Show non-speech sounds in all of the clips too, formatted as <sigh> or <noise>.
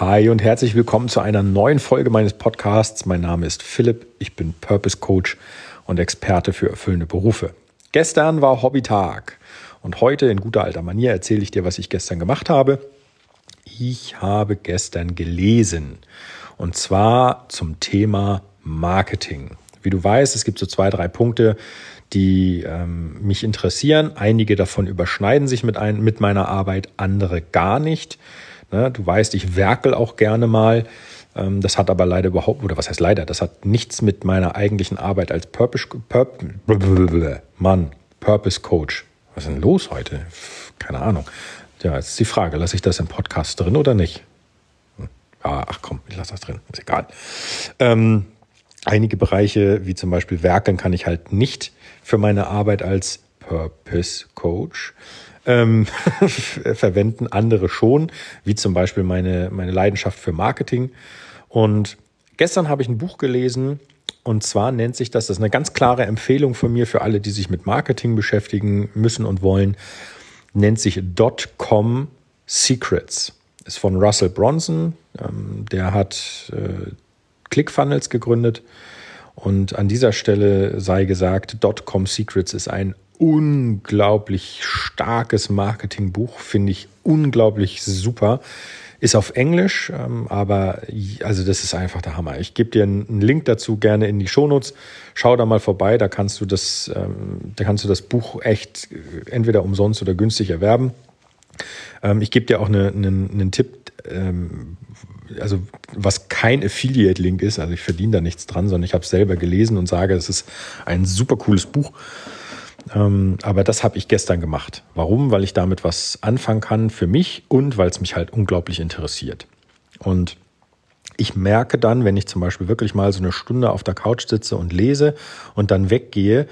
Hi und herzlich willkommen zu einer neuen Folge meines Podcasts. Mein Name ist Philipp, ich bin Purpose Coach und Experte für erfüllende Berufe. Gestern war Hobbytag und heute in guter alter Manier erzähle ich dir, was ich gestern gemacht habe. Ich habe gestern gelesen und zwar zum Thema Marketing. Wie du weißt, es gibt so zwei, drei Punkte, die ähm, mich interessieren. Einige davon überschneiden sich mit, ein, mit meiner Arbeit, andere gar nicht. Ne? Du weißt, ich werkel auch gerne mal. Ähm, das hat aber leider überhaupt, oder was heißt leider, das hat nichts mit meiner eigentlichen Arbeit als Purpose, Purpose, <laughs> Mann, Purpose Coach. Was ist denn los heute? Keine Ahnung. Ja, jetzt ist die Frage, lasse ich das im Podcast drin oder nicht? Hm. Ja, ach komm, ich lasse das drin, ist egal. Ähm, einige Bereiche, wie zum Beispiel Werkeln, kann ich halt nicht für meine Arbeit als Purpose Coach ähm, <laughs> verwenden andere schon, wie zum Beispiel meine, meine Leidenschaft für Marketing. Und gestern habe ich ein Buch gelesen, und zwar nennt sich das, das ist eine ganz klare Empfehlung von mir für alle, die sich mit Marketing beschäftigen müssen und wollen, nennt sich Dotcom Secrets. Ist von Russell Bronson, ähm, der hat äh, ClickFunnels gegründet. Und an dieser Stelle sei gesagt, Dotcom Secrets ist ein unglaublich starkes Marketingbuch, finde ich unglaublich super. Ist auf Englisch, ähm, aber also das ist einfach der Hammer. Ich gebe dir einen Link dazu gerne in die Shownotes. Schau da mal vorbei, da kannst du das, ähm, da kannst du das Buch echt äh, entweder umsonst oder günstig erwerben. Ähm, ich gebe dir auch eine, einen, einen Tipp, also was kein Affiliate-Link ist, also ich verdiene da nichts dran, sondern ich habe es selber gelesen und sage, es ist ein super cooles Buch. Ähm, aber das habe ich gestern gemacht. Warum? Weil ich damit was anfangen kann für mich und weil es mich halt unglaublich interessiert. Und ich merke dann, wenn ich zum Beispiel wirklich mal so eine Stunde auf der Couch sitze und lese und dann weggehe,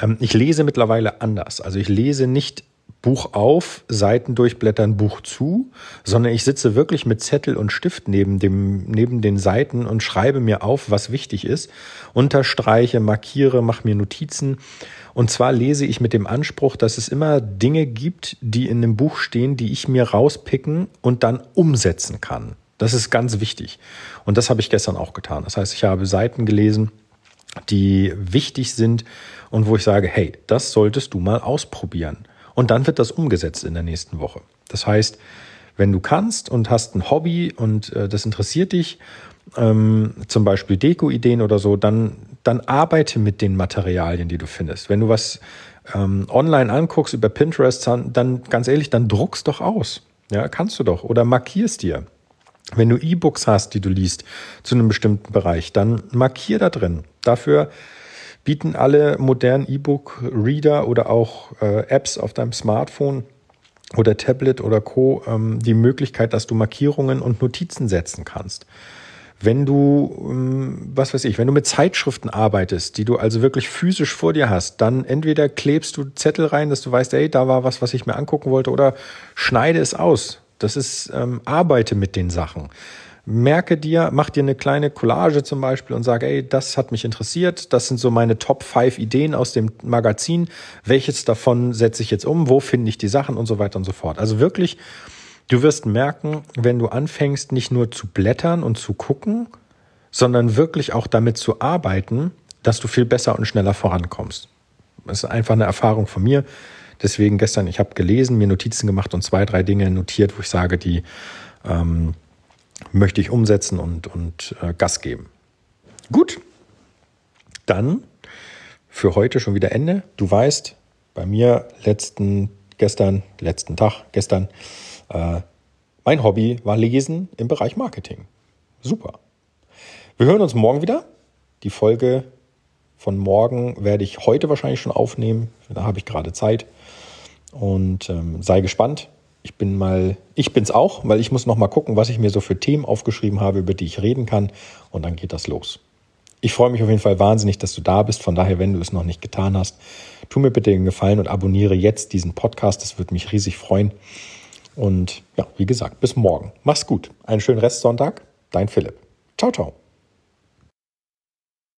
ähm, ich lese mittlerweile anders. Also ich lese nicht Buch auf, Seiten durchblättern, Buch zu, sondern ich sitze wirklich mit Zettel und Stift neben, dem, neben den Seiten und schreibe mir auf, was wichtig ist, unterstreiche, markiere, mache mir Notizen. Und zwar lese ich mit dem Anspruch, dass es immer Dinge gibt, die in dem Buch stehen, die ich mir rauspicken und dann umsetzen kann. Das ist ganz wichtig. Und das habe ich gestern auch getan. Das heißt, ich habe Seiten gelesen, die wichtig sind und wo ich sage, hey, das solltest du mal ausprobieren. Und dann wird das umgesetzt in der nächsten Woche. Das heißt, wenn du kannst und hast ein Hobby und äh, das interessiert dich, ähm, zum Beispiel Deko-Ideen oder so, dann, dann arbeite mit den Materialien, die du findest. Wenn du was ähm, online anguckst über Pinterest, dann, ganz ehrlich, dann druckst doch aus. Ja, kannst du doch. Oder markierst dir. Wenn du E-Books hast, die du liest zu einem bestimmten Bereich, dann markier da drin. Dafür bieten alle modernen E-Book-Reader oder auch äh, Apps auf deinem Smartphone oder Tablet oder Co. Ähm, die Möglichkeit, dass du Markierungen und Notizen setzen kannst. Wenn du, ähm, was weiß ich, wenn du mit Zeitschriften arbeitest, die du also wirklich physisch vor dir hast, dann entweder klebst du Zettel rein, dass du weißt, ey, da war was, was ich mir angucken wollte, oder schneide es aus. Das ist, ähm, arbeite mit den Sachen merke dir, mach dir eine kleine Collage zum Beispiel und sag, ey, das hat mich interessiert, das sind so meine Top 5 Ideen aus dem Magazin, welches davon setze ich jetzt um, wo finde ich die Sachen und so weiter und so fort. Also wirklich, du wirst merken, wenn du anfängst, nicht nur zu blättern und zu gucken, sondern wirklich auch damit zu arbeiten, dass du viel besser und schneller vorankommst. Das ist einfach eine Erfahrung von mir. Deswegen gestern, ich habe gelesen, mir Notizen gemacht und zwei, drei Dinge notiert, wo ich sage, die ähm, möchte ich umsetzen und, und äh, Gas geben. Gut, dann für heute schon wieder Ende. Du weißt, bei mir letzten, gestern, letzten Tag, gestern, äh, mein Hobby war Lesen im Bereich Marketing. Super. Wir hören uns morgen wieder. Die Folge von morgen werde ich heute wahrscheinlich schon aufnehmen. Da habe ich gerade Zeit. Und ähm, sei gespannt. Ich bin mal, ich bin's auch, weil ich muss noch mal gucken, was ich mir so für Themen aufgeschrieben habe, über die ich reden kann. Und dann geht das los. Ich freue mich auf jeden Fall wahnsinnig, dass du da bist. Von daher, wenn du es noch nicht getan hast, tu mir bitte den Gefallen und abonniere jetzt diesen Podcast. Das würde mich riesig freuen. Und ja, wie gesagt, bis morgen. Mach's gut. Einen schönen Restsonntag. Dein Philipp. Ciao, ciao.